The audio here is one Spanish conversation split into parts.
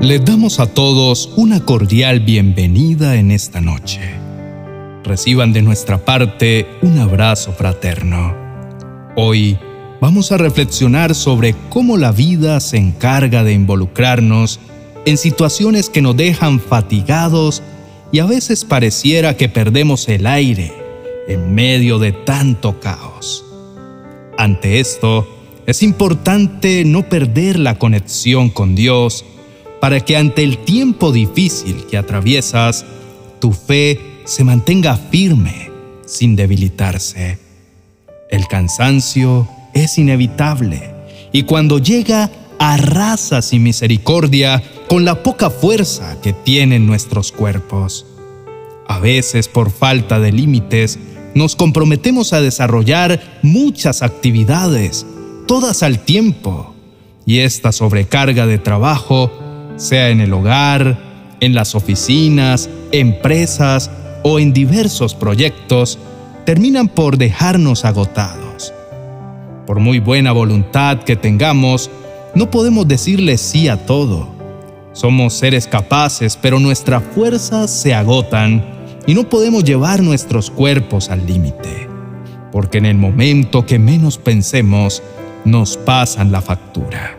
Les damos a todos una cordial bienvenida en esta noche. Reciban de nuestra parte un abrazo fraterno. Hoy vamos a reflexionar sobre cómo la vida se encarga de involucrarnos en situaciones que nos dejan fatigados y a veces pareciera que perdemos el aire en medio de tanto caos. Ante esto, es importante no perder la conexión con Dios para que ante el tiempo difícil que atraviesas, tu fe se mantenga firme sin debilitarse. El cansancio es inevitable y cuando llega arrasa sin misericordia con la poca fuerza que tienen nuestros cuerpos. A veces por falta de límites nos comprometemos a desarrollar muchas actividades, todas al tiempo, y esta sobrecarga de trabajo sea en el hogar, en las oficinas, empresas o en diversos proyectos, terminan por dejarnos agotados. Por muy buena voluntad que tengamos, no podemos decirle sí a todo. Somos seres capaces, pero nuestras fuerzas se agotan y no podemos llevar nuestros cuerpos al límite, porque en el momento que menos pensemos, nos pasan la factura.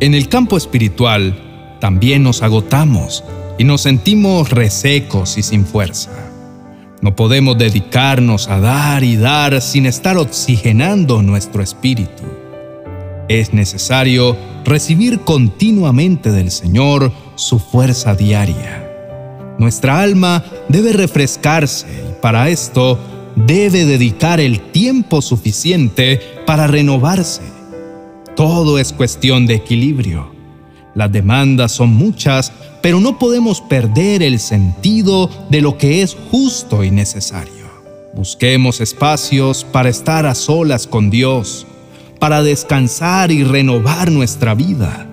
En el campo espiritual, también nos agotamos y nos sentimos resecos y sin fuerza. No podemos dedicarnos a dar y dar sin estar oxigenando nuestro espíritu. Es necesario recibir continuamente del Señor su fuerza diaria. Nuestra alma debe refrescarse y para esto debe dedicar el tiempo suficiente para renovarse. Todo es cuestión de equilibrio. Las demandas son muchas, pero no podemos perder el sentido de lo que es justo y necesario. Busquemos espacios para estar a solas con Dios, para descansar y renovar nuestra vida.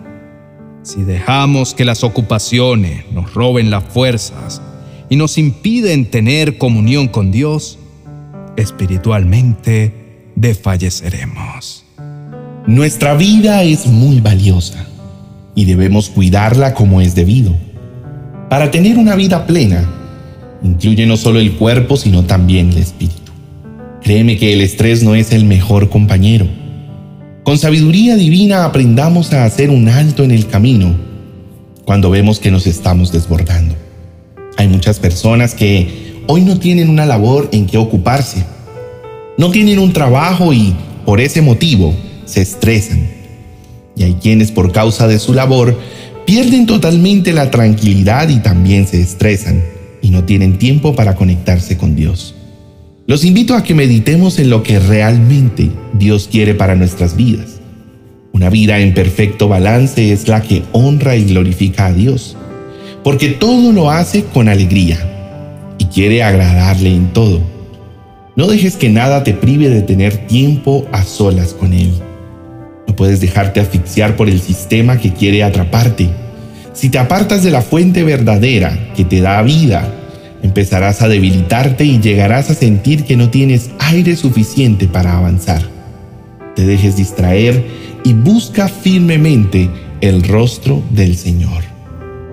Si dejamos que las ocupaciones nos roben las fuerzas y nos impiden tener comunión con Dios, espiritualmente desfalleceremos. Nuestra vida es muy valiosa y debemos cuidarla como es debido. Para tener una vida plena, incluye no solo el cuerpo, sino también el espíritu. Créeme que el estrés no es el mejor compañero. Con sabiduría divina aprendamos a hacer un alto en el camino cuando vemos que nos estamos desbordando. Hay muchas personas que hoy no tienen una labor en que ocuparse. No tienen un trabajo y por ese motivo se estresan y hay quienes por causa de su labor pierden totalmente la tranquilidad y también se estresan y no tienen tiempo para conectarse con Dios. Los invito a que meditemos en lo que realmente Dios quiere para nuestras vidas. Una vida en perfecto balance es la que honra y glorifica a Dios, porque todo lo hace con alegría y quiere agradarle en todo. No dejes que nada te prive de tener tiempo a solas con Él puedes dejarte asfixiar por el sistema que quiere atraparte. Si te apartas de la fuente verdadera que te da vida, empezarás a debilitarte y llegarás a sentir que no tienes aire suficiente para avanzar. Te dejes distraer y busca firmemente el rostro del Señor.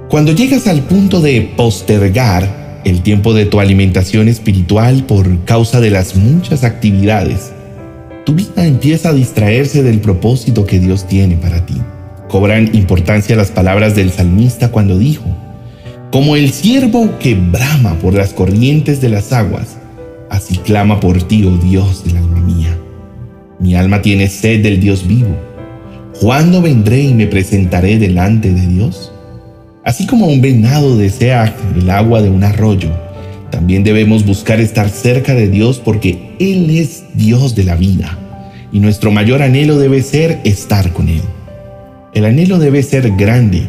Cuando llegas al punto de postergar el tiempo de tu alimentación espiritual por causa de las muchas actividades, tu vida empieza a distraerse del propósito que Dios tiene para ti. Cobran importancia las palabras del salmista cuando dijo, como el siervo que brama por las corrientes de las aguas, así clama por ti, oh Dios del alma mía. Mi alma tiene sed del Dios vivo. ¿Cuándo vendré y me presentaré delante de Dios? Así como un venado desea el agua de un arroyo, también debemos buscar estar cerca de Dios porque Él es Dios de la vida y nuestro mayor anhelo debe ser estar con Él. El anhelo debe ser grande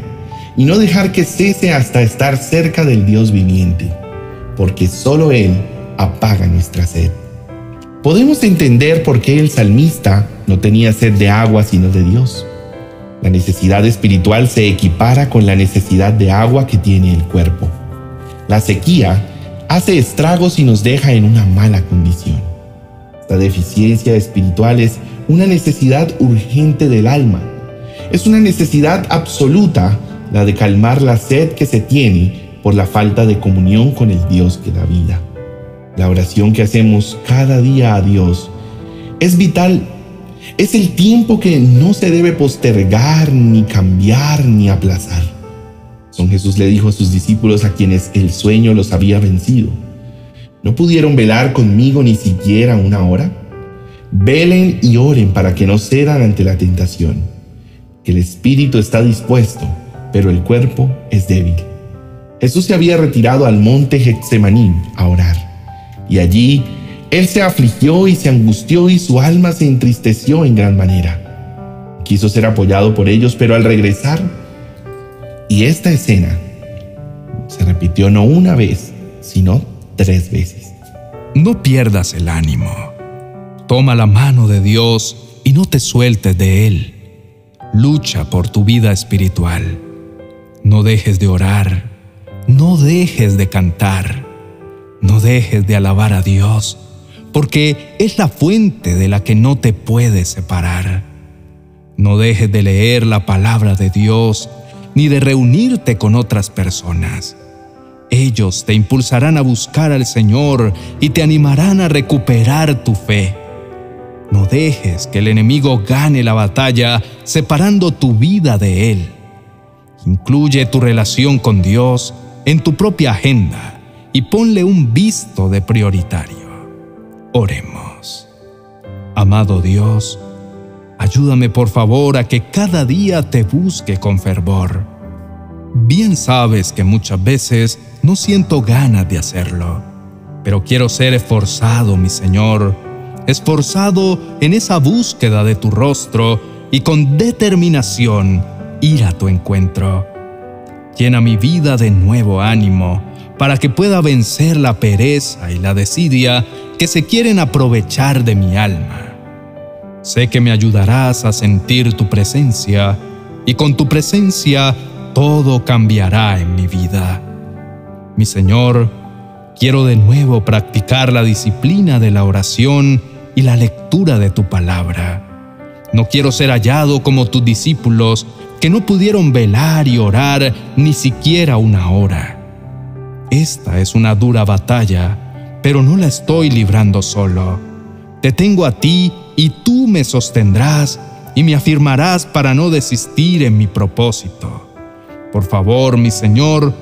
y no dejar que cese hasta estar cerca del Dios viviente, porque solo Él apaga nuestra sed. Podemos entender por qué el salmista no tenía sed de agua sino de Dios. La necesidad espiritual se equipara con la necesidad de agua que tiene el cuerpo. La sequía hace estragos y nos deja en una mala condición. Esta deficiencia espiritual es una necesidad urgente del alma. Es una necesidad absoluta la de calmar la sed que se tiene por la falta de comunión con el Dios que da vida. La oración que hacemos cada día a Dios es vital. Es el tiempo que no se debe postergar, ni cambiar, ni aplazar. Son Jesús le dijo a sus discípulos a quienes el sueño los había vencido. ¿No pudieron velar conmigo ni siquiera una hora? Velen y oren para que no cedan ante la tentación. El espíritu está dispuesto, pero el cuerpo es débil. Jesús se había retirado al monte Getsemaní a orar, y allí él se afligió y se angustió y su alma se entristeció en gran manera. Quiso ser apoyado por ellos, pero al regresar, y esta escena se repitió no una vez, sino tres veces. No pierdas el ánimo. Toma la mano de Dios y no te sueltes de Él. Lucha por tu vida espiritual. No dejes de orar. No dejes de cantar. No dejes de alabar a Dios, porque es la fuente de la que no te puedes separar. No dejes de leer la palabra de Dios ni de reunirte con otras personas. Ellos te impulsarán a buscar al Señor y te animarán a recuperar tu fe. No dejes que el enemigo gane la batalla separando tu vida de Él. Incluye tu relación con Dios en tu propia agenda y ponle un visto de prioritario. Oremos. Amado Dios, ayúdame por favor a que cada día te busque con fervor. Bien sabes que muchas veces no siento ganas de hacerlo, pero quiero ser esforzado, mi Señor, esforzado en esa búsqueda de tu rostro y con determinación ir a tu encuentro. Llena mi vida de nuevo ánimo para que pueda vencer la pereza y la desidia que se quieren aprovechar de mi alma. Sé que me ayudarás a sentir tu presencia y con tu presencia todo cambiará en mi vida. Mi Señor, quiero de nuevo practicar la disciplina de la oración y la lectura de tu palabra. No quiero ser hallado como tus discípulos que no pudieron velar y orar ni siquiera una hora. Esta es una dura batalla, pero no la estoy librando solo. Te tengo a ti y tú me sostendrás y me afirmarás para no desistir en mi propósito. Por favor, mi Señor,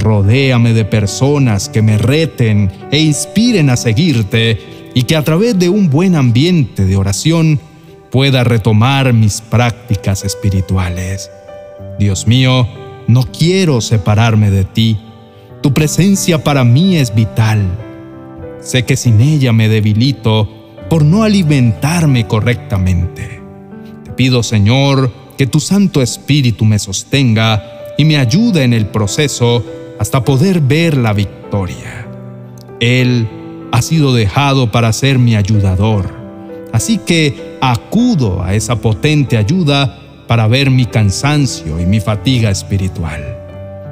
rodéame de personas que me reten e inspiren a seguirte y que a través de un buen ambiente de oración pueda retomar mis prácticas espirituales. Dios mío, no quiero separarme de ti. Tu presencia para mí es vital. Sé que sin ella me debilito por no alimentarme correctamente. Te pido, Señor, que tu Santo Espíritu me sostenga y me ayude en el proceso hasta poder ver la victoria. Él ha sido dejado para ser mi ayudador. Así que acudo a esa potente ayuda para ver mi cansancio y mi fatiga espiritual.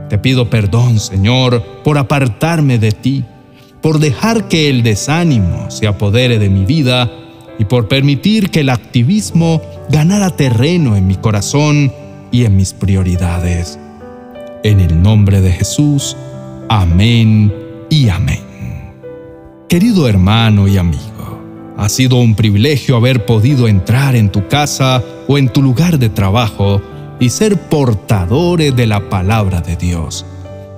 Te pido perdón, Señor, por apartarme de ti, por dejar que el desánimo se apodere de mi vida y por permitir que el activismo ganara terreno en mi corazón y en mis prioridades. En el nombre de Jesús, amén y amén. Querido hermano y amigo, ha sido un privilegio haber podido entrar en tu casa o en tu lugar de trabajo y ser portadores de la palabra de Dios,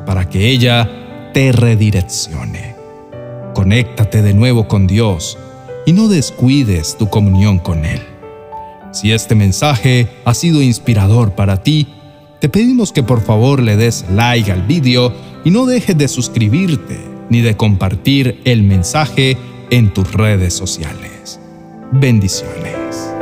para que ella te redireccione. Conéctate de nuevo con Dios y no descuides tu comunión con Él. Si este mensaje ha sido inspirador para ti, te pedimos que por favor le des like al vídeo y no dejes de suscribirte ni de compartir el mensaje en tus redes sociales. Bendiciones.